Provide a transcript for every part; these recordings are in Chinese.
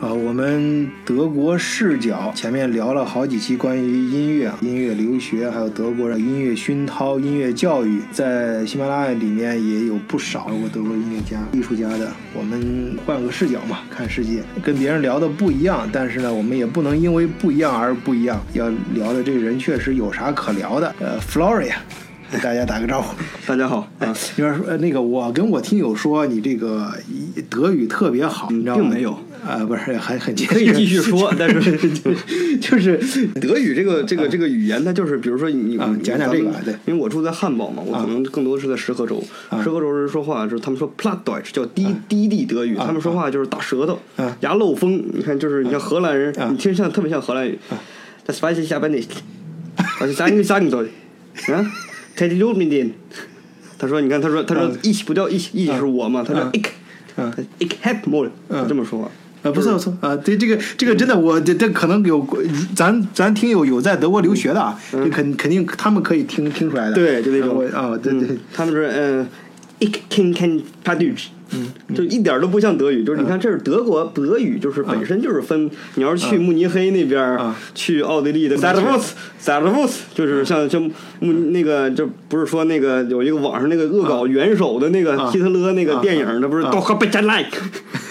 啊，我们德国视角前面聊了好几期关于音乐、音乐留学，还有德国的音乐熏陶、音乐教育，在喜马拉雅里面也有不少我德国音乐家、艺术家的。我们换个视角嘛，看世界，跟别人聊的不一样，但是呢，我们也不能因为不一样而不一样，要聊的这个人确实有啥可聊的。呃，Floria，给大家打个招呼。大家好啊，你说呃那个，我跟我听友说你这个德语特别好，你知道吗？并没有。啊，不是，还很可以继续说，但是 就是德语这个这个这个语言，它就是比如说你啊，讲讲这个，对，因为我住在汉堡嘛，我可能更多的是在石河州，石河州人说话就是他们说 Plattdeutsch 叫低低地德语，他们说话就是打舌头，牙漏风，你看就是你像荷兰人，你听像特别像荷兰语，Das weiß ich aber nicht, was ich eigentlich sagen soll, 啊，Teddy l u m i n 他说你看他说他说 ich 不叫 ich，ich 是我嘛，他说 ich，ich hab more，这么说话。啊，不错不错啊，对这个这个真的，我这这可能有咱咱听友有在德国留学的啊，肯肯定他们可以听听出来的。对，就那种啊，对对，他们说嗯，ich kann kein Deutsch，嗯，就一点都不像德语，就是你看这是德国德语，就是本身就是分，你要是去慕尼黑那边，去奥地利的 s a r v u s s a r v u s 就是像像慕那个就不是说那个有一个网上那个恶搞元首的那个希特勒那个电影，那不是 Doch b e t like。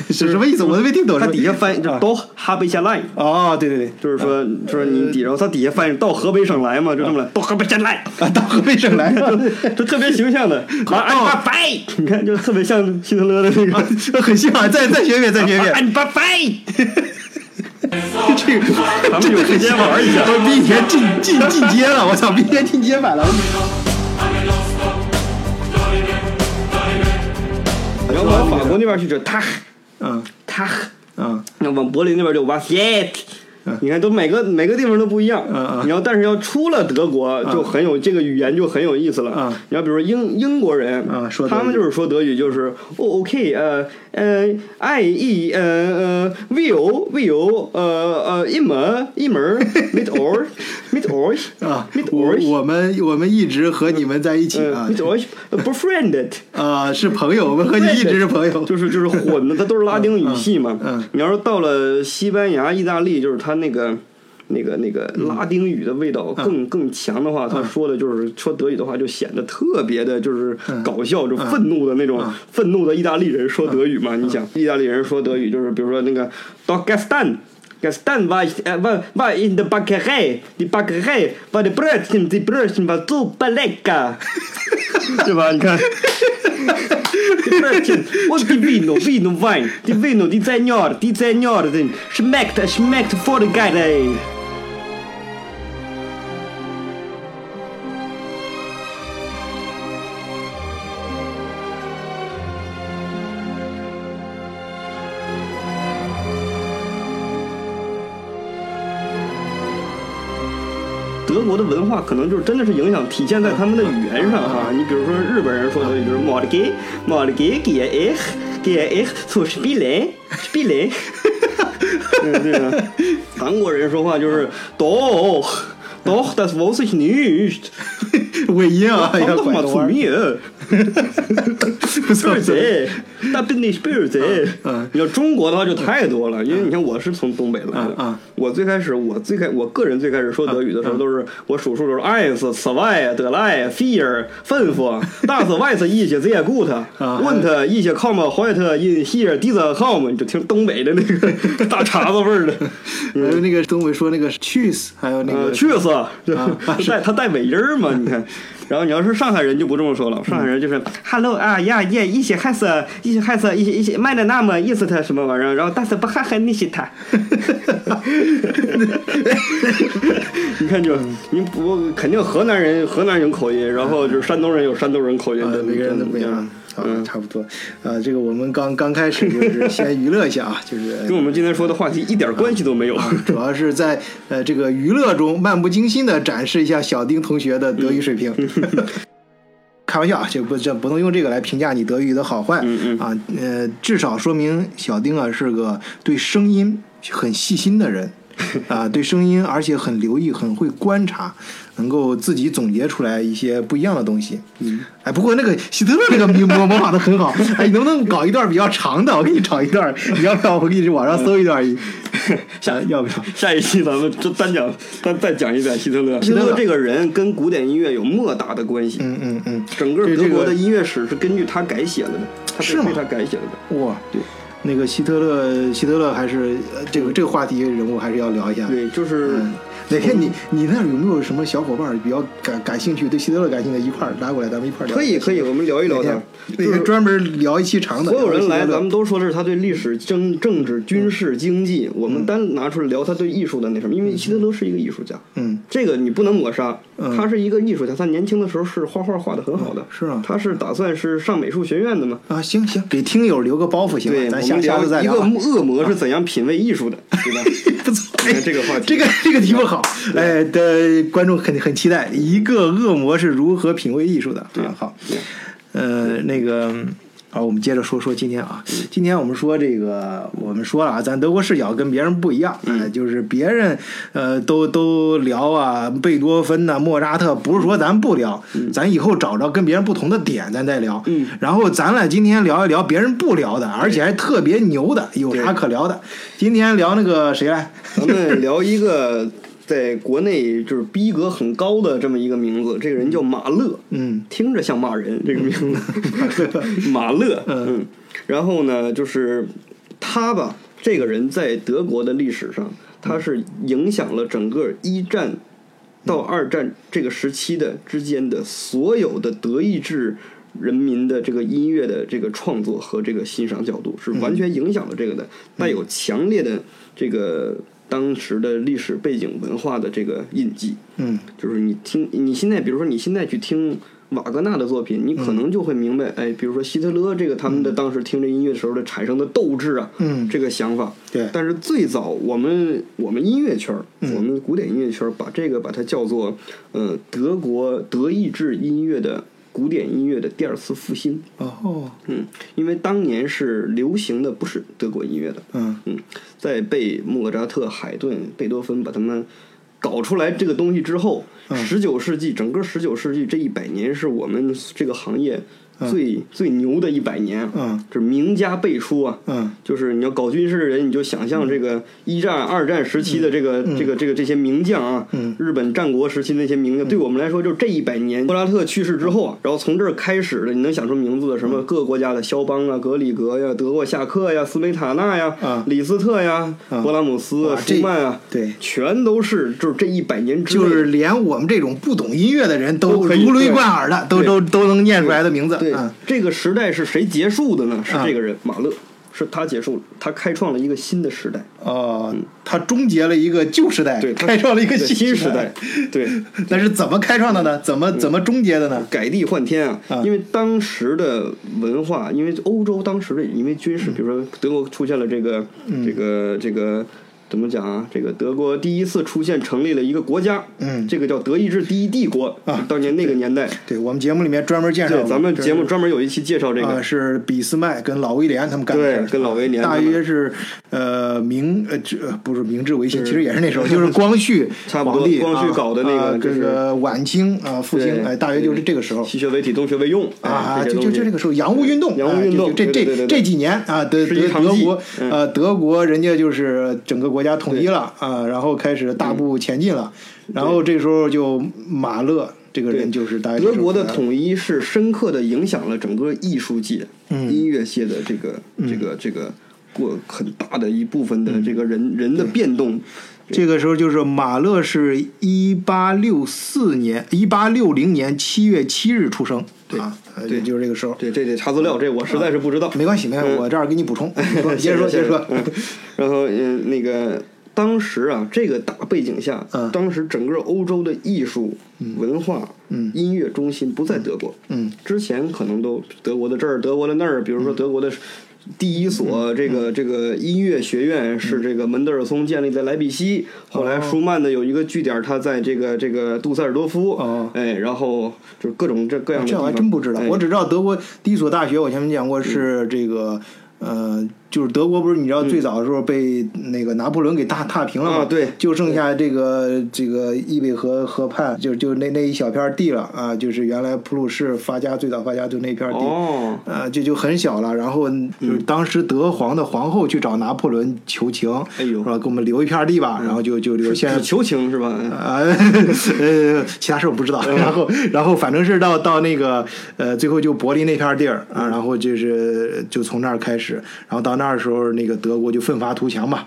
是什么意思？我都没听懂。他底下翻译就到哈贝下来。哦，对对对，就是说，说你底，然后他底下翻译到河北省来嘛，就这么来。到河北省来，啊，到河北省来，就特别形象的。安巴拜，你看，就特别像希特勒的那个，很像。再再学一遍，再学一遍。安巴拜。这个，咱们有时间玩一下。我明天进进进阶了，我操，比以前进阶版了。然后往法国那边去，就他。嗯，他，嗯，那往柏林那边就 was yet，你看都每个每个地方都不一样，嗯嗯，你要但是要出了德国就很有这个语言就很有意思了，嗯，你要比如说英英国人，啊，说他们就是说德语就是哦 OK 呃呃 I E 呃呃 will will 呃呃一门一门 mit or mit euch 啊 mit euch 我们我们一直和你们在一起啊 mit euch befriended 啊是朋友，我们和你一直是朋友，就是就是混的，它都是拉丁语系嘛，嗯，你要是到了西班牙、意大利，就是它那个。那个那个拉丁语的味道更更强的话，他说的就是说德语的话，就显得特别的，就是搞笑，就愤怒的那种愤怒的意大利人说德语嘛。你想，意大利人说德语就是，比如说那个 Dog Gestern war ich äh, war, war in der Bäckerei. Die Bäckerei war die Brötchen, die Brötchen war super lecker. die waren gar die Brötchen und die Vino, Vino, Wein. Die Vino, die Senior, die Senioren. Schmeckt, schmeckt voll geil, ey. 的文化可能就是真的是影响体现在他们的语言上哈。你比如说日本人说的就是马里给马里给给哎哎给哎哎出去避雷避雷对对 韩国人说话就是 doll doll that's what's his news 我一样哎呀怎么聪明不 错不错，那不你不是贼。嗯，你要中国的话就太多了，因为你看我是从东北来的。啊，我最开始我最开我个人最开始说德语的时候，都是我数数都是 eins、zwei、drei、vier、fünf、das weiß ich sehr gut。und ich komme heute in hier diese Raum，你就听东北的那个大碴子味儿的。还有那个东北说那个 cheese，还有那个 cheese，带他带尾音嘛？你看。然后你要是上海人就不这么说了，上海人就是 hello 啊呀耶一起害死一起害死一起一起卖的那么意思他什么玩意儿，然后但是不哈哈你西他，你看就你不肯定河南人河南人口音，然后就是山东人有山东人口音，每个人都不一样。嗯，差不多。呃，这个我们刚刚开始就是 先娱乐一下啊，就是跟我们今天说的话题一点关系都没有，主要是在呃这个娱乐中漫不经心的展示一下小丁同学的德语水平。开玩笑啊，这不这不能用这个来评价你德语的好坏嗯嗯啊。呃，至少说明小丁啊是个对声音很细心的人。啊，对声音，而且很留意，很会观察，能够自己总结出来一些不一样的东西。嗯，哎，不过那个希特勒那个模模仿的很好，哎，你能不能搞一段比较长的？我给你找一段，你要不要？我给你网上搜一段。下 要不要？下一期咱们就单讲，单再讲一遍希特勒。希特勒这个人跟古典音乐有莫大的关系。嗯嗯嗯，整个德国的音乐史是根据他改写的的，他是被他改写了的。哇，对。那个希特勒，希特勒还是这个这个话题人物还是要聊一下。对，就是哪天你你那有没有什么小伙伴比较感感兴趣，对希特勒感兴趣的，一块儿拉过来，咱们一块儿聊。可以可以，我们聊一聊他。那天专门聊一期长的。所有人来，咱们都说的是他对历史、政政治、军事、经济，我们单拿出来聊他对艺术的那什么，因为希特勒是一个艺术家。嗯。这个你不能抹杀，他是一个艺术家，他年轻的时候是画画画的很好的。是啊。他是打算是上美术学院的嘛？啊，行行，给听友留个包袱行吗？咱下下次再聊。一个恶魔是怎样品味艺术的，对吧？不错，这个话题，这个这个题目好，哎的观众肯定很期待，一个恶魔是如何品味艺术的？对，好，呃，那个。好，我们接着说说今天啊。今天我们说这个，我们说了啊，咱德国视角跟别人不一样，哎，就是别人呃都都聊啊，贝多芬呐，莫扎特，不是说咱不聊，咱以后找着跟别人不同的点，咱再聊。嗯。然后咱俩今天聊一聊别人不聊的，而且还特别牛的，有啥可聊的？今天聊那个谁来？咱们聊一个。在国内就是逼格很高的这么一个名字，这个人叫马勒，嗯，听着像骂人，这个名字。马勒，嗯，然后呢，就是他吧，这个人在德国的历史上，他是影响了整个一战到二战这个时期的之间的所有的德意志人民的这个音乐的这个创作和这个欣赏角度，是完全影响了这个的，带有强烈的这个。当时的历史背景文化的这个印记，嗯，就是你听，你现在比如说你现在去听瓦格纳的作品，你可能就会明白，哎，比如说希特勒这个他们的当时听这音乐的时候的产生的斗志啊，嗯，这个想法，对。但是最早我们我们音乐圈儿，我们古典音乐圈儿把这个把它叫做，呃，德国德意志音乐的。古典音乐的第二次复兴。哦，嗯，因为当年是流行的不是德国音乐的，嗯。嗯，在被莫扎特、海顿、贝多芬把他们搞出来这个东西之后，十九世纪整个十九世纪这一百年是我们这个行业。最最牛的一百年，嗯，就是名家辈出啊，嗯，就是你要搞军事的人，你就想象这个一战、二战时期的这个这个这个这些名将啊，嗯，日本战国时期那些名将，对我们来说，就是这一百年，莫扎特去世之后啊，然后从这儿开始的，你能想出名字的什么各国家的肖邦啊、格里格呀、德沃夏克呀、斯梅塔纳呀、李斯特呀、勃拉姆斯、舒曼啊，对，全都是就是这一百年之就是连我们这种不懂音乐的人都如雷贯耳的，都都都能念出来的名字。对，这个时代是谁结束的呢？是这个人马勒，是他结束了，他开创了一个新的时代。哦，他终结了一个旧时代，对，开创了一个新时代。对，那是怎么开创的呢？怎么怎么终结的呢？改地换天啊！因为当时的文化，因为欧洲当时的因为军事，比如说德国出现了这个这个这个。怎么讲啊？这个德国第一次出现成立了一个国家，嗯，这个叫德意志第一帝国啊。当年那个年代，对我们节目里面专门介绍，咱们节目专门有一期介绍这个，是俾斯麦跟老威廉他们干的，对，跟老威廉，大约是呃明呃这不是明治维新，其实也是那时候，就是光绪 皇帝，光绪搞的那个这个晚清啊复兴，哎，大约就是这个时候，西学为体，东学为用啊，就就就这个时候，洋务运动，洋务运动，这这这几年啊，德德德国呃德国人家就是整个国家统一了。啊，然后开始大步前进了，然后这时候就马勒这个人就是大德国的统一是深刻的影响了整个艺术界、音乐界的这个这个这个过很大的一部分的这个人人的变动。这个时候就是马勒是一八六四年一八六零年七月七日出生，对啊，对，就是这个时候。对，这得查资料，这我实在是不知道。没关系，没关系，我这儿给你补充。接着说，接着说。然后嗯，那个。当时啊，这个大背景下，当时整个欧洲的艺术文化、音乐中心不在德国。嗯，之前可能都德国的这儿，德国的那儿。比如说，德国的第一所这个这个音乐学院是这个门德尔松建立在莱比锡。后来舒曼的有一个据点，他在这个这个杜塞尔多夫。哦，哎，然后就是各种这各样的。这我还真不知道，我只知道德国第一所大学，我前面讲过是这个。呃，就是德国不是你知道最早的时候被那个拿破仑给踏踏平了嘛？啊对就剩下这个这个伊贝河河畔，就就那那一小片地了啊，就是原来普鲁士发家最早发家就那片地。哦，呃，这就很小了，然后就是当时德皇的皇后去找拿破仑求情，哎呦说给我们留一片地吧，然后就就留。现在求情是吧？啊，呃，其他事我不知道。然后，然后反正是到到那个呃，最后就柏林那片地儿啊，然后就是就从那儿开始，然后到那时候，那个德国就奋发图强嘛，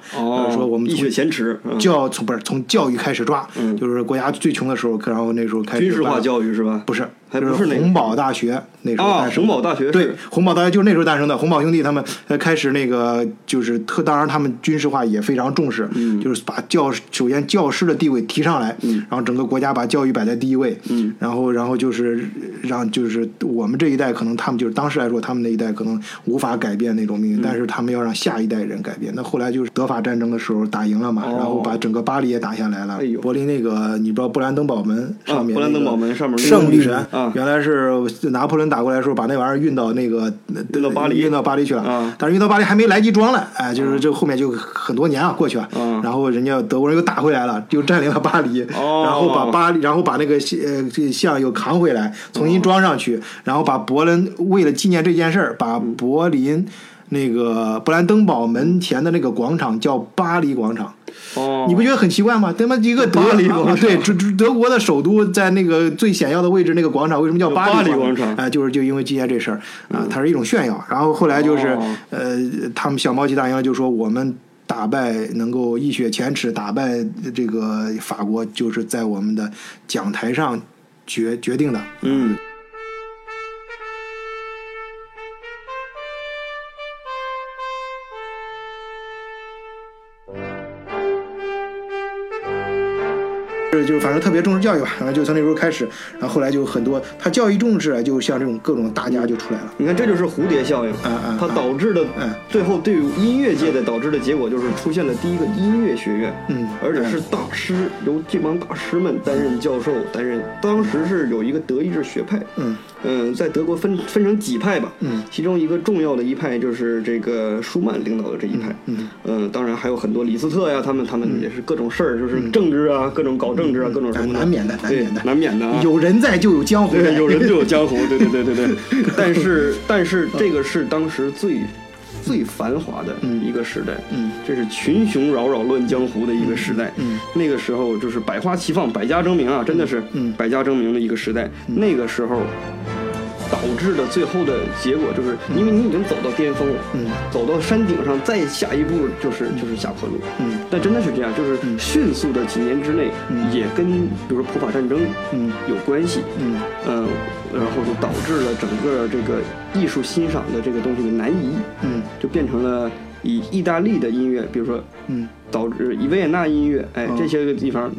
说我们从一雪前耻，就要从不是从教育开始抓，就是国家最穷的时候，然后那时候开始军事化教育是吧？不是，还不那个就是洪堡大学那时候啊诞生的洪堡大学对，洪堡大学就是那时候诞生的。洪堡兄弟他们呃开始那个就是特，当然他们军事化也非常重视，嗯就是把教首先教师的地位提上来，然后整个国家把教育摆在第一位，嗯然后然后就是让就是我们这一代可能他们就是当时来说他们那一代可能无法改变那种命运，嗯但是他们要让下一代人改变。那后来就是德法战争的时候打赢了嘛，哦然后把整个巴黎也打下来了。哎呦柏林那个你不知道布兰登堡门上面、布兰登堡门上面那个胜利神啊原来是拿破仑打过来的时候，把那玩意儿运到那个运到巴黎运到巴黎去了。啊但是运到巴黎还没来及装呢，哎，就是这后面就很多年啊过去了。啊然后人家德国人又打回来了，又占领了巴黎，哦然后把巴黎，然后把那个呃这像又扛回来，重新装上去，然后把柏林为了纪念这件事儿，把柏林。那个布兰登堡门前的那个广场叫巴黎广场，哦，你不觉得很奇怪吗？他妈一个德巴黎广场啊对，德德国的首都在那个最显要的位置，那个广场为什么叫巴巴黎广广场哎、就是就因为今天这事儿啊，它是一种炫耀。然后后来就是、哦呃，他们小毛奇大营就说我们。打败能够一雪前耻，打败这个法国，就是在我们的讲台上决决定的。嗯。就是反正特别重视教育吧，然后就从那时候开始，然后后来就很多他教育重视啊，就像这种各种大家就出来了。你看，这就是蝴蝶效应，嗯嗯它导致的嗯最后对于音乐界的导致的结果就是出现了第一个音乐学院，嗯而且是大师，由这帮大师们担任教授，担任。当时是有一个德意志学派，嗯嗯，在德国分分成几派吧，嗯其中一个重要的一派就是这个舒曼领导的这一派，嗯嗯，当然还有很多李斯特呀，他们他们也是各种事儿，就是政治啊，各种搞政治啊，各种什么的，难免的难免的难免的啊，有人在就有江湖，对，有人就有江湖，对对对对对。但是但是这个是当时最最繁华的一个时代，嗯这是群雄扰扰乱江湖的一个时代。嗯那个时候就是百花齐放，百家争鸣啊，真的是嗯百家争鸣的一个时代。那个时候。导致的最后的结果就是，因为你已经走到巅峰了，嗯。走到山顶上，再下一步就是就是下坡路，嗯。但真的是这样，就是迅速的几年之内，嗯。也跟比如说普法战争嗯。有关系，嗯。嗯，然后就导致了整个这个艺术欣赏的这个东西的南移，嗯。就变成了以意大利的音乐，比如说嗯。导致以维也纳音乐，哎，嗯这些个地方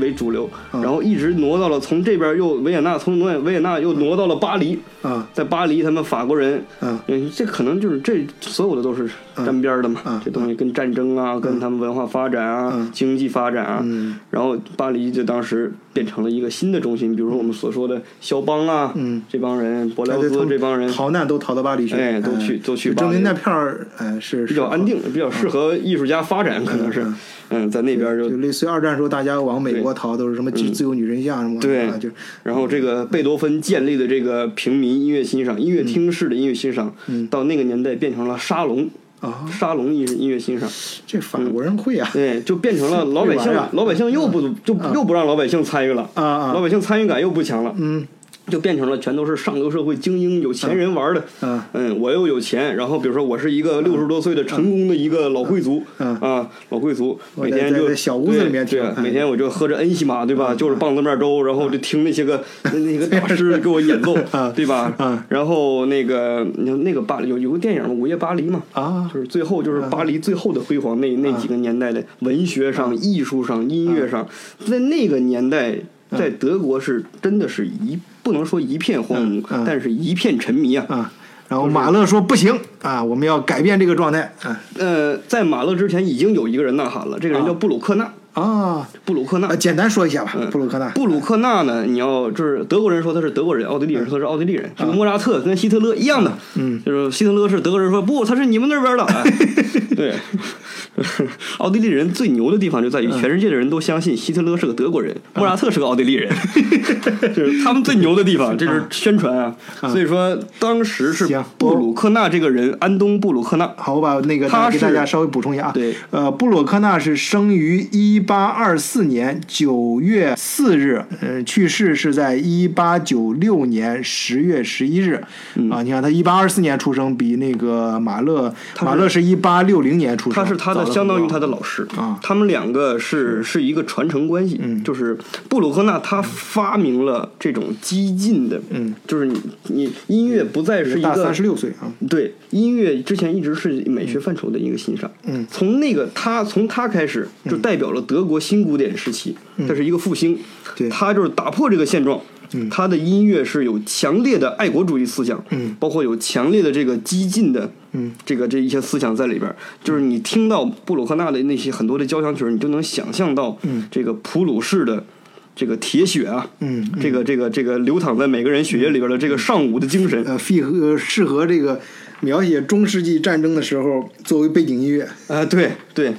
为主流，嗯然后一直挪到了从这边又维也纳，从挪维也纳又挪到了巴黎，啊在巴黎他们法国人，啊。嗯，这可能就是这所有的都是沾边儿的嘛，嗯这东西跟战争啊，跟他们文化发展啊，嗯经济发展啊，嗯。然后巴黎就当时变成了一个新的中心，比如说我们所说的肖邦啊，嗯。这帮人，伯辽兹这帮人逃难都逃到巴黎去，哎都去都去巴黎。证明那片儿哎是比较安，定，比较适合艺术家发展，可能是。嗯，嗯，在那边就就类似于二战时候大家往美国逃都是什么自由女神像什么对。啊就然后这个贝多芬建立的这个平民音乐欣赏、音乐厅式的音乐欣赏，嗯。到那个年代变成了沙龙，啊。沙龙音音乐欣赏，这法国人会啊。对，就变成了老百姓老百姓又不就又不让老百姓参与了，老百姓参与感又不强了，嗯就变成了全都是上流社会精英、有钱人玩的。嗯嗯，我又有钱，然后比如说我是一个六十多岁的成功的一个老贵族，嗯啊，老贵族，每天就小屋子里面对，每天我就喝着恩西玛，对吧？就是棒子面粥，然后就听那些个 那那个大师给我演奏嗯，对吧嗯？然后那个你看那个巴黎有有个电影嘛，《午夜巴黎》嘛，啊就是最后就是巴黎最后的辉煌，那那几个年代的文学上、艺术上、音乐上，在那个年代，在德国是真的是一不能说一片荒芜但是一片沉迷啊。啊，然后马勒说不行，啊，我们要改变这个状态啊呃，在马勒之前已经有一个人呐喊了，这个人叫布鲁克纳。啊布鲁克纳。啊，，简单说一下吧，嗯。布鲁克纳。布鲁克纳呢？你要就是德国人说他是德国人，奥地利人说他是奥地利人，这个莫扎特跟希特勒一样的，嗯，就是希特勒是德国人说不，他是你们那边的，哎 对，奥地利人最牛的地方就在于全世界的人都相信希特勒是个德国人，莫扎特是个奥地利人，就是他们最牛的地方，这是宣传啊。所以说当时是布鲁克纳这个人，安东布鲁克纳，好，我把那个他给大家稍微补充一下啊。对，呃，布鲁克纳是生于一八二四年九月四日，呃，去世是在一八九六年十月十一日。嗯。啊，你看他一八二四年出生，比那个马勒，马勒是一八六零年出生，他是他的相当于他的老师。啊。他们两个是是一个传承关系，嗯。就是布鲁克纳他发明了这种激进的，嗯，就是你你音乐不再是一个大三十六岁啊。对音乐之前一直是美学范畴的一个欣赏，嗯，从那个他从他开始就代表了德国新古典时期，这是一个复兴，嗯对他就是打破这个现状。嗯他的音乐是有强烈的爱国主义思想，嗯，包括有强烈的这个激进的，嗯，这个这一些思想在里边儿。就是你听到布鲁克纳的那些很多的交响曲，你就能想象到，嗯，这个普鲁士的这个铁血啊，嗯，这个这个这个流淌在每个人血液里边的这个尚武的精神，呃，适合适合这个描写中世纪战争的时候作为背景音乐。啊，对对。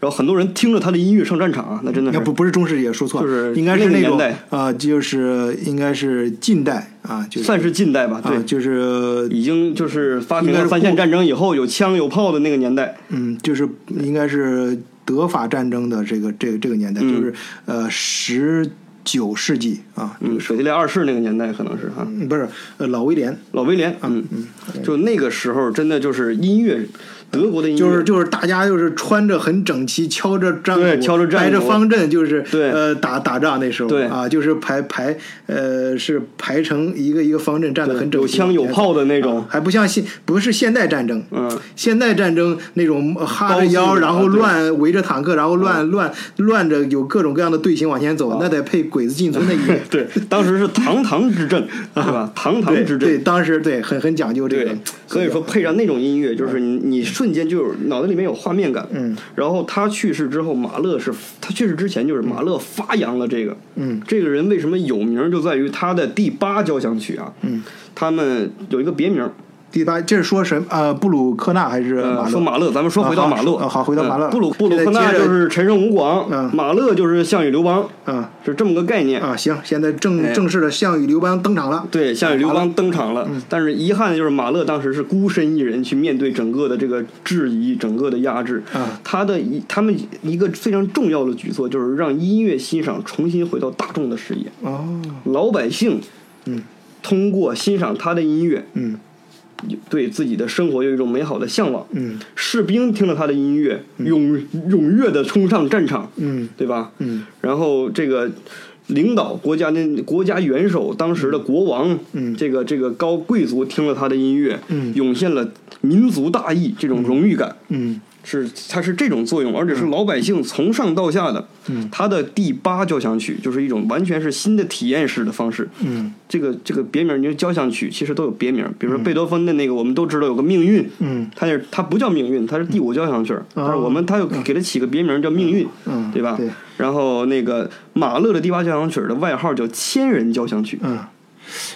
然后很多人听着他的音乐上战场啊，那真的是。不不是中世纪，说错了，就是应该是那种那个年代。啊、就是应该是近代啊，就是算是近代吧，对，啊，就是已经就是发明了三线战争以后有枪有炮的那个年代，嗯，就是应该是德法战争的这个这个这个年代，嗯。就是呃十九世纪啊，嗯，舍弃列二世那个年代可能是哈，嗯不是呃老威廉，老威廉，嗯。嗯，就那个时候真的就是音乐，德国的音乐。就是就是大家就是穿着很整齐，敲着战鼓，敲着战鼓排着方阵，就是对。呃打打仗那时候。对。啊，就是排排呃是排成一个一个方阵站得很整齐，有枪有炮的那种。啊，还不像现不是现代战争，嗯，现代战争那种呃哈着腰，然后乱围着坦克，然后乱乱乱着有各种各样的队形往前走，那得配鬼子进村的音乐。对，当时是堂堂之阵，对吧？堂堂之阵，对，当时对很很讲究这个，，所以说配上那种音乐，就是你你瞬间就有脑子里面有画面感。嗯，然后他去世之后，马勒是他去世之前就是马勒发扬了这个。嗯，这个人为什么有名，就在于他的第八交响曲啊。嗯，他们有一个别名，第八，这是说什呃布鲁克纳还是马呃，勒？说马勒，咱们说回到马勒。啊好回到马勒呃布鲁布鲁克纳就是陈胜吴广，嗯马勒就是项羽刘邦，啊是这么个概念。啊，行，现在正哎正式的项羽刘邦登场了。对，项羽刘邦登场了，嗯但是遗憾的就是马勒当时是孤身一人去面对整个的这个质疑，整个的压制。啊他的一他们一个非常重要的举措就是让音乐欣赏重新回到大众的视野，哦，老百姓，嗯，通过欣赏他的音乐，嗯对自己的生活有一种美好的向往。嗯。士兵听了他的音乐，踊踊跃的冲上战场，嗯。对吧？嗯。然后这个领导国家的国家元首，当时的国王，嗯。这个这个高贵族听了他的音乐，嗯。涌现了民族大义这种荣誉感，嗯是它是这种作用，而且是老百姓从上到下的。嗯他的第八交响曲就是一种完全是新的体验式的方式。嗯这个这个别名，你说交响曲其实都有别名，比如说贝多芬的那个，我们都知道有个命运，嗯它是它不叫命运，它是第五交响曲嗯，但是我们它又给它起个别名叫命运，嗯，对吧？对，然后那个马勒的第八交响曲的外号叫千人交响曲。嗯，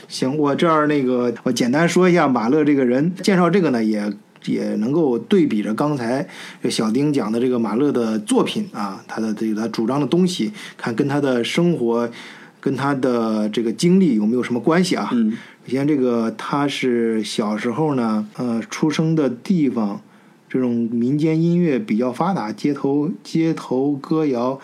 行，我这儿那个我简单说一下马勒这个人，介绍这个呢也。也能够对比着刚才这小丁讲的这个马勒的作品啊，他的这个他主张的东西，看跟他的生活、跟他的这个经历有没有什么关系啊？嗯首先，这个他是小时候呢，呃，出生的地方，这种民间音乐比较发达，街头街头歌谣、呃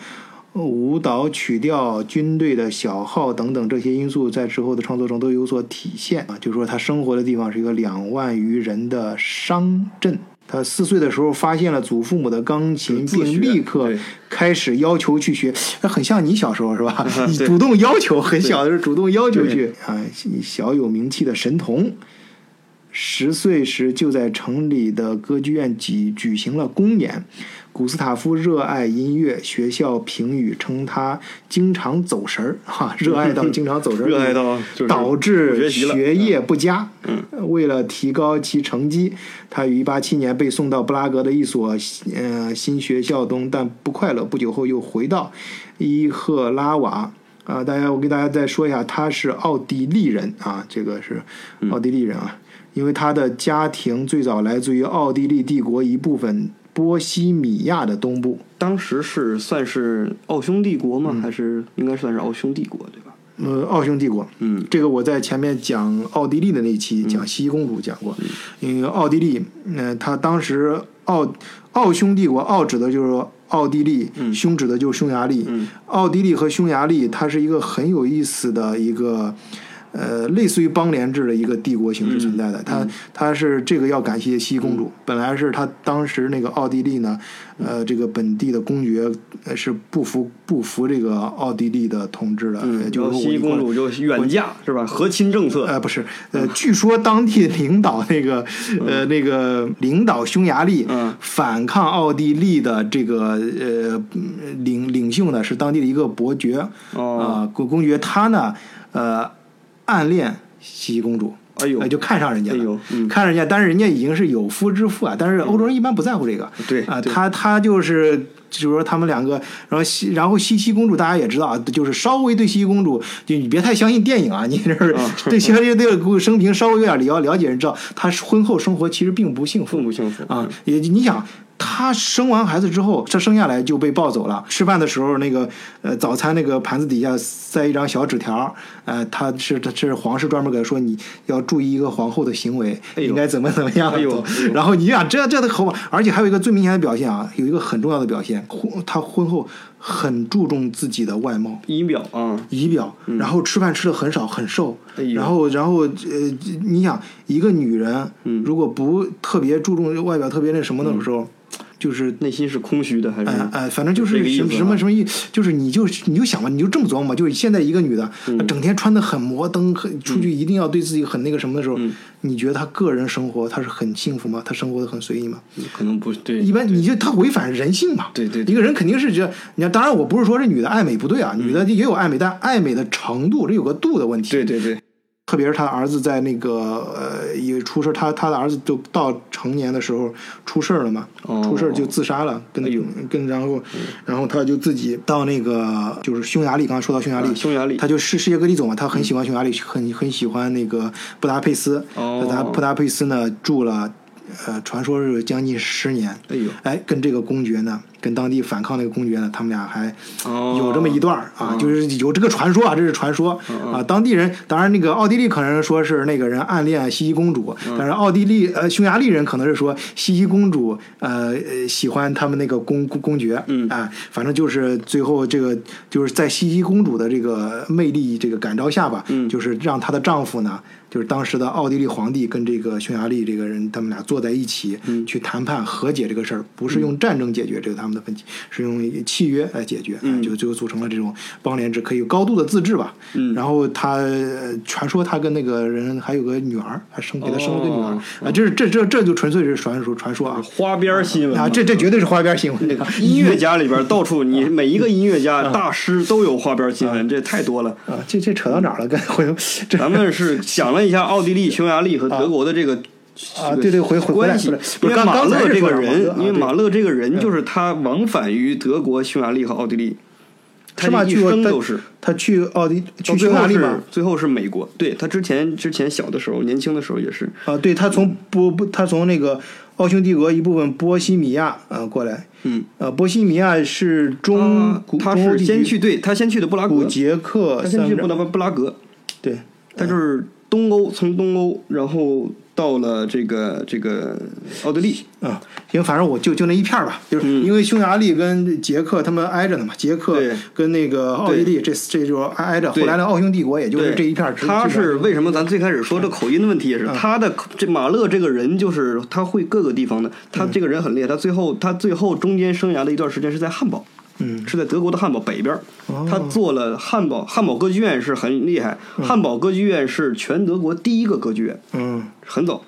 舞蹈曲调、军队的小号等等这些因素，在之后的创作中都有所体现啊。就说他生活的地方是一个两万余人的商镇。他四岁的时候发现了祖父母的钢琴，并立刻开始要求去学，很像你小时候是吧？你主动要求，很小的时候主动要求去啊，小有名气的神童。十岁时就在城里的歌剧院举举行了公演，古斯塔夫热爱音乐，学校评语称他经常走神儿，哈，热爱到经常走神儿，热爱到就是导致学业不佳。嗯，为了提高其成绩，他于一八七年被送到布拉格的一所呃新学校中，但不快乐。不久后又回到伊赫拉瓦。啊，大家，我给大家再说一下，他是奥地利人啊，这个是奥地利人啊，因为他的家庭最早来自于奥地利帝国一部分波西米亚的东部。当时是算是奥匈帝国嗯吗？还是应该算是奥匈帝国对吧？呃，奥匈帝国，嗯，这个我在前面讲奥地利的那期讲西西公主讲过，因为奥地利，呃，他当时奥奥匈帝国，奥指的就是奥地利，匈指的就是匈牙利，奥地利和匈牙利，它是一个很有意思的一个。呃，类似于邦联制的一个帝国形式存在的，他他是这个要感谢西西公主。本来是他当时那个奥地利呢，呃，这个本地的公爵呃是不服不服这个奥地利的统治的，呃就西西公主就远嫁是吧？和亲政策，呃，不是，呃，据说当地领导那个，呃，那个领导匈牙利嗯。反抗奥地利的这个呃领领袖呢，是当地的一个伯爵。哦。啊，公公爵，他呢，呃，暗恋西西公主。哎呦呃就看上人家了，看上人家，但是人家已经是有夫之妇啊。但是欧洲人一般不在乎这个，啊，对啊他他就是就是说他们两个，然后西然后西西公主大家也知道啊，就是稍微对西西公主，就你别太相信电影啊，你这是啊 对西西这个生平稍微有点了了解，人知道她婚后生活其实并不幸福幸不幸福啊。也你想。她生完孩子之后，她生下来就被抱走了。吃饭的时候，那个呃早餐那个盘子底下塞一张小纸条，呃，她是她是皇室专门给她说你要注意一个皇后的行为，哎应该怎么怎么样。哎呦哎呦。然后你想这这的口吻，而且还有一个最明显的表现啊，有一个很重要的表现，婚他婚后很注重自己的外貌。仪表啊，仪表，然后吃饭吃的很少，很瘦，哎然后然后呃，你想一个女人，嗯。如果不特别注重外表，特别那什么的时候，就是内心是空虚的还是？哎哎，反正就是什么什么什么意，就是你就你就想吧，你就这么琢磨嘛，就是现在一个女的，嗯整天穿的很摩登，很出去一定要对自己很那个什么的时候，嗯你觉得她个人生活她是很幸福吗？她生活的很随意吗？可能不对，一般你就她违反人性嘛。对对对一个人肯定是这，你看，当然我不是说这女的爱美不对啊，女的也有爱美，但爱美的程度这有个度的问题。对对对，特别是他儿子在那个呃也出事，他他的儿子就到成年的时候出事儿了嘛，哦。出事儿就自杀了，跟、哎呦。跟然后然后他就自己到那个就是匈牙利，刚才说到匈牙利，啊匈牙利。他就世世界各地走嘛，他很喜欢匈牙利，很很喜欢那个布达佩斯，哦。在布达佩斯呢住了。呃，传说是将近十年，哎呦。哎，跟这个公爵呢，跟当地反抗那个公爵呢，他们俩还哦有这么一段儿啊，就是有这个传说啊，这是传说嗯啊。当地人当然那个奥地利可能说是那个人暗恋西西公主，嗯。但是奥地利呃匈牙利人可能是说西西公主呃呃喜欢他们那个公公公爵，嗯。啊，反正就是最后这个就是在西西公主的这个魅力这个感召下吧，嗯。就是让她的丈夫呢。就是当时的奥地利皇帝跟这个匈牙利这个人，他们俩坐在一起嗯。去谈判和解这个事儿，不是用战争解决这个他们的问题，是用契约来解决，嗯。啊就就组成了这种邦联制，可以有高度的自治吧。嗯。然后他呃传说他跟那个人还有个女儿，还生给他生了个女儿。哦啊，这是这这这就纯粹是传说传说啊。花边新闻。啊，这这绝对是花边新闻。音乐家里边到处你每一个音乐家大师都有花边新闻，这太多了。啊，这这扯到哪儿了？跟回头 这咱们是想了一下奥地利、匈牙利和德国的这个啊，对对，回回关系，不是刚因为马勒这个人因为马勒这个人就是他往返于德国、匈牙利和奥地利，他吧？一生都是。他去奥地去到最后是匈牙利吗？最后是美国，对他之前之前小的时候、年轻的时候也是，啊，对他从波不，他从那个奥匈帝国一部分波西米亚啊过来，嗯，呃，波西米亚是中他古他是先去对他先去的布拉格，古捷克他先去布拉布拉格，对他就是东欧，从东欧然后到了这个这个奥地利，啊，行，反正我就就那一片儿吧，就是嗯。因为匈牙利跟捷克他们挨着呢嘛，捷克对。跟那个奥地利这这就挨挨着，后来的奥匈帝国也就是这一片儿直。他是为什么咱最开始说这口音的问题也是嗯。他的这马勒这个人就是他会各个地方的，他嗯。这个人很厉害，他最后他最后中间生涯的一段时间是在汉堡。嗯。是在德国的汉堡北边他做了汉堡汉堡歌剧院是很厉害，汉堡歌剧院是全德国第一个歌剧院，嗯。很早。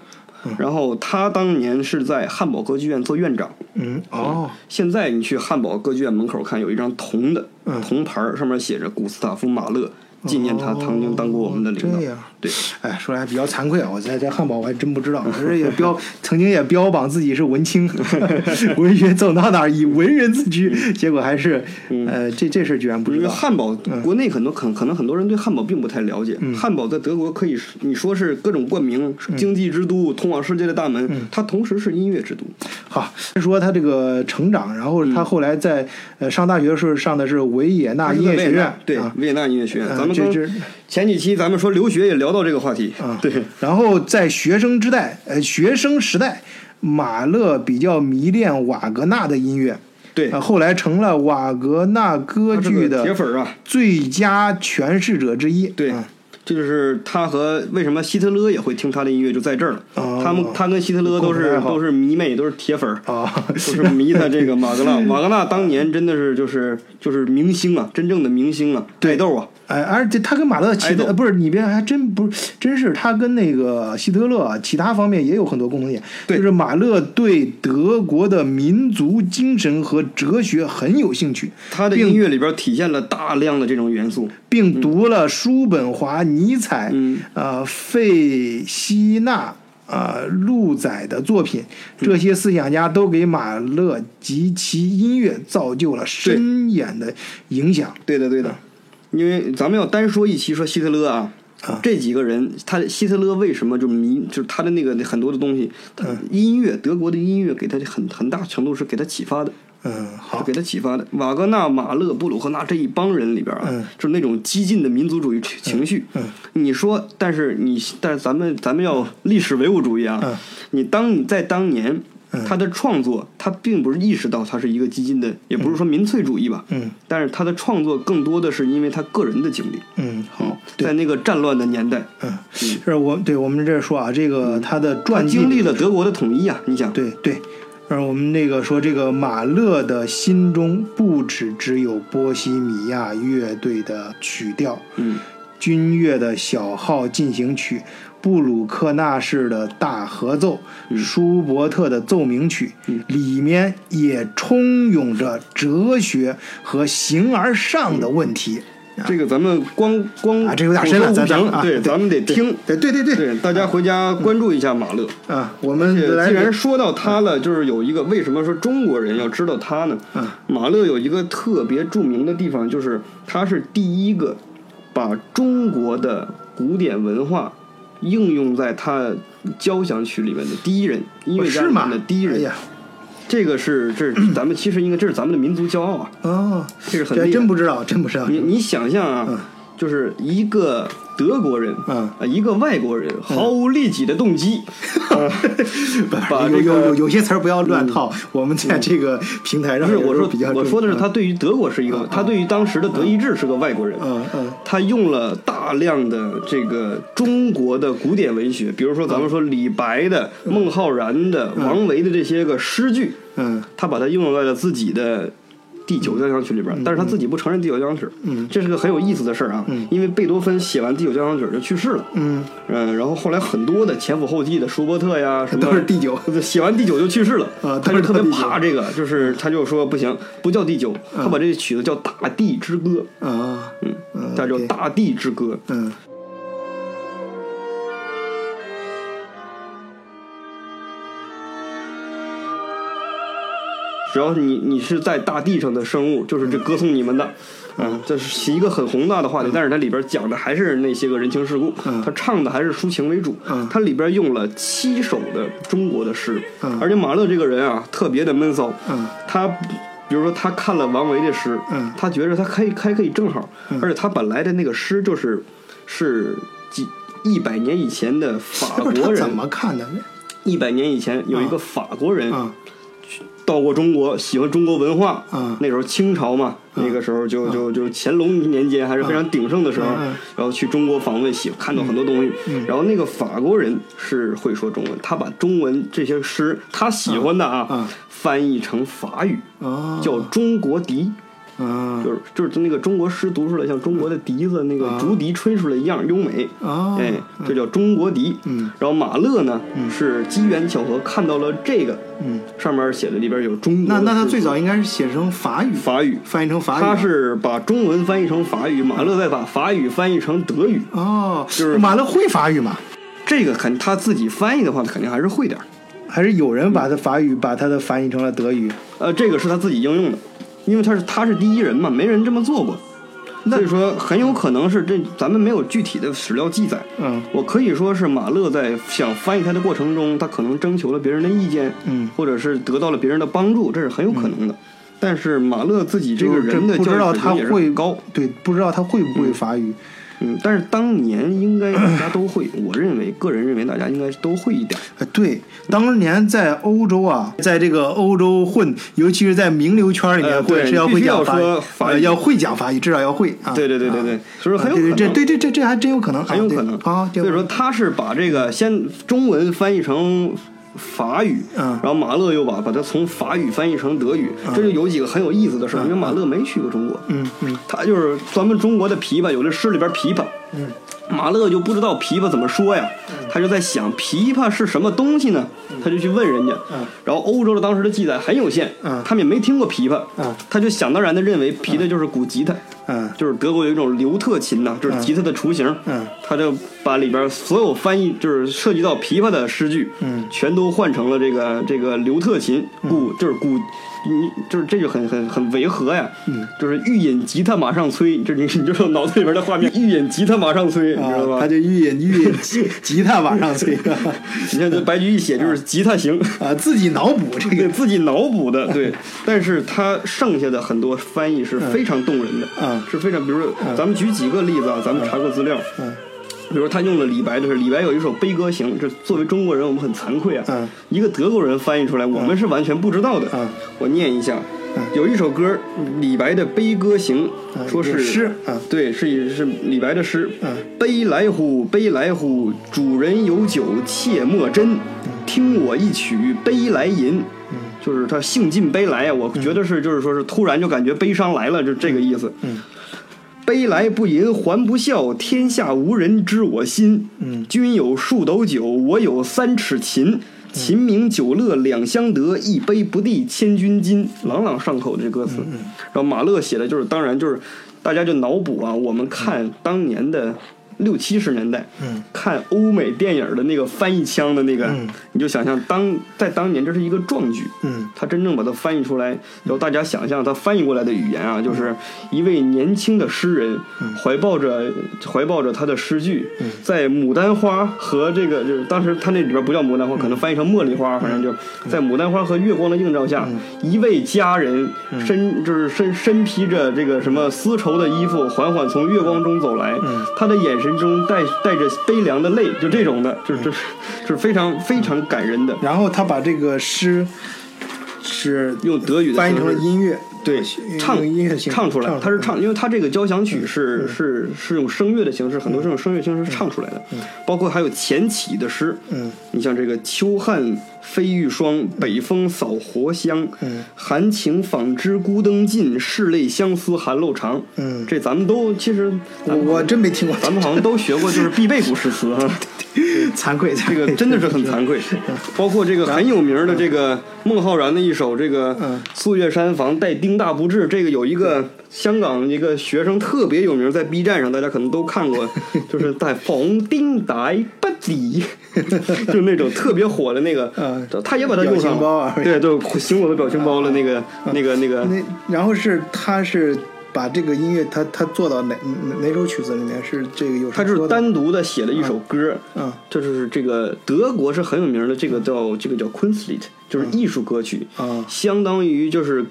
然后他当年是在汉堡歌剧院做院长。嗯，哦，现在你去汉堡歌剧院门口看，有一张铜的嗯。铜牌，上面写着古斯塔夫马勒，纪念他曾经当过我们的领导。对，哎，说来比较惭愧啊，我在在汉堡我还真不知道，可是也标曾经也标榜自己是文青，文学走到哪儿以文人自居，结果还是，呃，这这事居然不因知道。为汉堡，国内很多可可能很多人对汉堡并不太了解。嗯汉堡在德国可以你说是各种冠名，经济之都，通往世界的大门，嗯它同时是音乐之都。好，说他这个成长，然后他后来在呃上大学的时候上的是维也纳音乐学院对啊，维也纳音乐学院。呃咱们这前几期咱们说留学也聊到这个话题。啊对，然后在学生之代，呃，学生时代，马勒比较迷恋瓦格纳的音乐，对呃，后来成了瓦格纳歌剧的铁粉啊。最佳诠释者之一。对嗯这就是他和为什么希特勒也会听他的音乐，就在这儿了。哦他们他跟希特勒都是都是迷妹，都是铁粉儿。啊，都是迷他这个马格纳，马格纳当年真的是就是就是明星啊，真正的明星啊，爱豆啊，哎，而且他跟马勒其爱豆他呃不是你别还真不是，真是他跟那个希特勒啊其他方面也有很多共同点。对就是马勒对德国的民族精神和哲学很有兴趣，他的音乐里边体现了大量的这种元素。并读了叔本华、尼采、嗯呃费希纳。啊，路仔的作品，这些思想家都给马勒及其音乐造就了深远的影响。对的，对的，因为咱们要单说一期说希特勒啊。啊这几个人，他希特勒为什么就迷，就是他的那个很多的东西，他音乐，德国的音乐给他很很大程度是给他启发的。嗯，好，给他启发的。瓦格纳、马勒、布鲁赫纳这一帮人里边啊，嗯就是那种激进的民族主义情绪。嗯你说，但是你，但是咱们咱们要历史唯物主义啊。嗯你当你在当年。他的创作，他并不是意识到他是一个激进的，也不是说民粹主义吧，嗯但是他的创作更多的是因为他个人的经历，嗯，好，在那个战乱的年代，嗯，是我对我们这儿说啊，这个他的他传记经历了德国的统一啊，你想，对对，而我们那个说这个马勒的心中不止只有波西米亚乐队的曲调，嗯，军乐的小号进行曲。布鲁克纳式的大合奏，舒伯特的奏鸣曲，里面也充涌着哲学和形而上的问题。这个咱们光光啊这有点深了咱咱啊对咱们得听，对对对对对，大家回家关注一下马勒。啊，我们既然说到他了，就是有一个为什么说中国人要知道他呢？嗯马勒有一个特别著名的地方，就是他是第一个把中国的古典文化应用在他交响曲里面的第一人，音乐家里面的第一人。这个是这是咱们其实应该这是咱们的民族骄傲啊，哦，这这是很真不知道，真不知道。你你想象啊，嗯。就是一个德国人，嗯。啊，一个外国人，毫无利己的动机，有有这个有有些词儿不要乱套，我们在这个平台上不是我说我说的是他嗯。对于德国是一个，他对于当时的德意志是个外国人，嗯嗯他用了大量的这个中国的古典文学，比如说咱们说李白的、孟浩然的、王维的这些个诗句，嗯。他把它应用在了自己的第九交响曲里边，但是他自己不承认第九交响曲，嗯。这是个很有意思的事儿啊，嗯。因为贝多芬写完第九交响曲就去世了。嗯，嗯，然后后来很多的前赴后继的舒伯特呀，什么都是第九，写完第九就去世了，啊他就特别怕这个，就是他就说不行，不叫第九，他把这个曲子叫《大地之歌》，啊嗯，他，叫《大地之歌》。嗯只要你你是在大地上的生物，就是这歌颂你们的，嗯，这是一个很宏大的话题，但是它里边讲的还是那些个人情世故，嗯。它唱的还是抒情为主，嗯。它里边用了七首的中国的诗，嗯。而且马勒这个人啊特别的闷骚，嗯。他比如说他看了王维的诗，嗯。他觉得他可以还可以正好，而且他本来的那个诗就是是几一百年以前的法国人。怎，么看的？一百年以前有一个法国人，啊到过中国，喜欢中国文化。嗯那时候清朝嘛，那个时候就就就乾隆年间还是非常鼎盛的时候，然后去中国访问，喜看到很多东西。然后那个法国人是会说中文，他把中文这些诗他喜欢的啊，翻译成法语，哦，叫《中国笛》。啊就是就是那个中国诗读出来像中国的笛子那个竹笛吹出来一样优美。啊，哎，这叫中国笛。嗯然后马勒呢，是机缘巧合看到了这个，嗯，上面写的里边有中国那那他最早应该是写成法语，法语，翻译成法语。他是把中文翻译成法语，马勒再把法语翻译成德语。哦，就是马勒会法语吗？这个肯他自己翻译的话，肯定还是会点儿。还是有人把他法语把他的翻译成了德语？呃，这个是他自己应用的，因为他是他是第一人嘛，没人这么做过，所以说很有可能是这咱们没有具体的史料记载。嗯我可以说是马勒在想翻译他的过程中，他可能征求了别人的意见，嗯，或者是得到了别人的帮助，这是很有可能的。但是马勒自己这个人的不知道他会高，对，不知道他会不会法语。嗯，但是当年应该大家都会，我认为个人认为大家应该都会一点。呃，对，当年在欧洲啊，在这个欧洲混，尤其是在名流圈里面混，是要会讲法要会讲法语，至少要会啊。对对对对对啊，所以说很有这对这这这还真有可能，很有可能啊。所以说他是把这个先中文翻译成法语，嗯。然后马勒又把把它从法语翻译成德语，这就有几个很有意思的事儿，因为马勒没去过中国，嗯嗯。他就是咱们中国的琵琶，有那诗里边琵琶，嗯，马勒就不知道琵琶怎么说呀，他就在想琵琶是什么东西呢？他就去问人家，嗯。然后欧洲的当时的记载很有限，嗯他们也没听过琵琶，嗯。他就想当然的认为琵琶就是古吉他，嗯。就是德国有一种刘特琴呐，就是吉他的雏形，嗯。他就把里边所有翻译就是涉及到琵琶的诗句，嗯。全都换成了这个这个刘特琴，古就是古，你就是这就很很很违和呀，嗯，就是欲饮吉他马上催，这你你就说脑子里边的画面，欲饮吉他马上催，你知道啊，吧他？就欲引欲引吉吉他往上吹你看这白居易写就是吉他行。啊，自己脑补这个自己脑补的，对，但是他剩下的很多翻译是非常动人的，啊是非常，比如说，咱们举几个例子啊，咱们查个资料，嗯比如他用了李白的是李白有一首《悲歌行》，这作为中国人我们很惭愧啊，嗯一个德国人翻译出来，我们是完全不知道的。嗯我念一下，嗯有一首歌李白的《悲歌行》，嗯说是诗啊对，是是李白的诗。嗯悲来乎，悲来乎，主人有酒切莫斟，听我一曲悲来吟。嗯就是他兴尽悲来啊，我觉得是就是说是突然就感觉悲伤来了，就这个意思。嗯悲来不吟还不笑，天下无人知我心。嗯君有数斗酒，我有三尺琴。琴明酒乐两相得，一杯不敌千钧金。朗朗上口的这歌词。然后马勒写的就是，当然就是大家就脑补啊，我们看当年的六七十年代，嗯。看欧美电影的那个翻译腔的那个，嗯。你就想象当在当年这是一个壮举。嗯。他真正把它翻译出来，然后大家想象他翻译过来的语言啊，就是一位年轻的诗人，怀抱着怀抱着他的诗句，在牡丹花和这个就是当时他那里边不叫牡丹花，可能翻译成茉莉花，反正就在牡丹花和月光的映照下，一位佳人身就是身身披着这个什么丝绸的衣服，缓缓从月光中走来，他的眼神中带带着悲凉的泪，就这种的，就是就是就是非常非常感人的，然后他把这个诗是用德语翻译成了音乐，对唱音乐唱出来，唱它是唱，因为它这个交响嗯曲是是是用声乐的形式，很多这种声乐形式唱出来的，包括还有前起的诗，嗯。你像这个秋汉飞玉霜，北风扫活香，嗯。含情纺织孤灯尽，拭泪相思寒露长。嗯，这咱们都其实我我真没听过，咱们好像都学过，就是必备古诗词哈。惭愧，这个真的是很惭愧。包括这个很有名的这个孟浩然的一首这个嗯《素月山房待丁大不至》，这个有一个香港一个学生特别有名，在 B 站上大家可能都看过，就是在逢丁带不至，就那种特别火的那个嗯，他也把它用上对就，形我的表情包了那个那个那个。那然后是他是把这个音乐他他做到哪哪哪首曲子里面是这个有他就是单独的写了一首歌，嗯就是这个德国是很有名的，这个叫这个叫 Kunstlied，就是艺术歌曲，啊相当于就是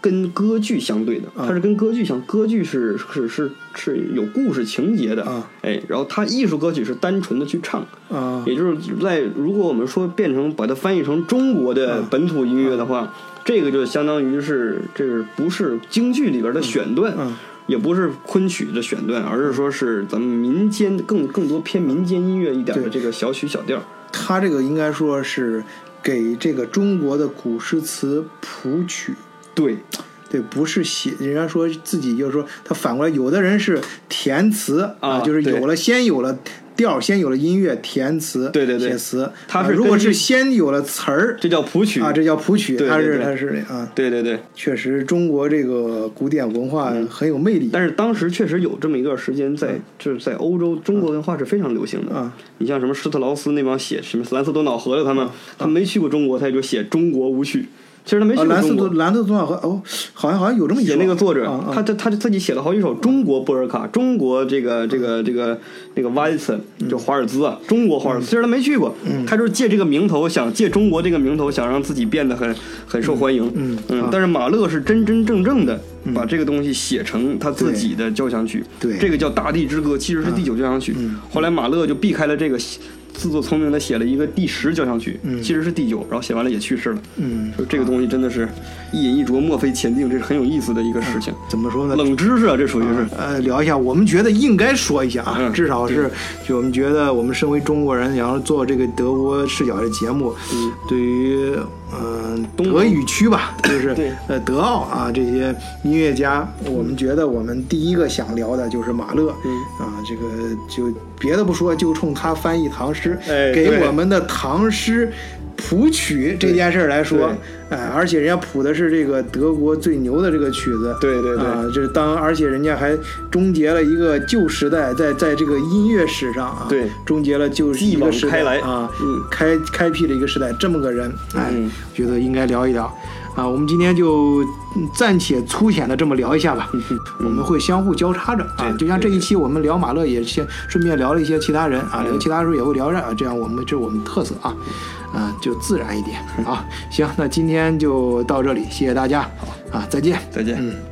跟歌剧相对的，它是跟歌剧相，歌剧是是是是有故事情节的，啊。哎，然后它艺术歌曲是单纯的去唱，啊。也就是在如果我们说变成把它翻译成中国的本土音乐的话，这个就相当于是这个不是京剧里边的选段，嗯也不是昆曲的选段，而是说是咱们民间更更多偏民间音乐一点的这个小曲小调。他这个应该说是给这个中国的古诗词谱曲，对，对，不是写，人家说自己就是说，他反过来，有的人是填词啊就是有了先有了调，先有了音乐填词，对对对写词。他是啊如果是先有了词儿这叫谱曲啊，这叫谱曲，对对对他是他是啊，对对对。确实中国这个古典文化很有魅力。嗯但是当时确实有这么一段时间在，就是在欧洲，中国文化是非常流行的。啊你像什么施特劳斯那帮写什么蓝色多瑙河的，他们他没去过中国，他也就写中国舞曲。其实他没去啊，过中国。蓝色多。蓝色多瑙河哦，好像好像有这么一写那个作者，他他他自己写了好几首中国波尔卡，中国这个这个这个那个 l s 就华尔兹啊，中国华尔兹，其实他没去过，他就是借这个名头，想借中国这个名头，想让自己变得很很受欢迎，嗯。嗯但是马勒是真真正正的把这个东西写成他自己的交响曲，对。这个叫《大地之歌》，其实是第九交响曲，后来马勒就避开了这个。自作聪明的写了一个第十交响曲，其实是第九，然后写完了也去世了。嗯，说这个东西真的是一饮一啄，莫非前定，这是很有意思的一个事情。怎么说呢？冷知识啊，这属于是。呃，聊一下，我们觉得应该说一下啊，嗯至少是就我们觉得我们身为中国人，然后做这个德国视角的节目，嗯对于嗯、东德语区吧，就是对呃德奥啊这些音乐家，我们觉得我们第一个想聊的就是马勒，嗯啊，这个就别的不说，就冲他翻译唐诗，哎给我们的唐诗。谱曲这件事儿来说，哎，而且人家谱的是这个德国最牛的这个曲子，对对对。啊，这是当而且人家还终结了一个旧时代，在在这个音乐史上啊，对。终结了旧一个时代开来。啊，嗯。开开辟了一个时代，这么个人，哎，嗯。觉得应该聊一聊。啊，我们今天就嗯暂且粗浅的这么聊一下吧，我们会相互交叉着啊，就像这一期我们聊马勒，也先顺便聊了一些其他人啊，聊其他时候也会聊着，啊这样我们这是我们特色啊，啊，就自然一点啊。行，那今天就到这里，谢谢大家，好啊，再见。再见。嗯。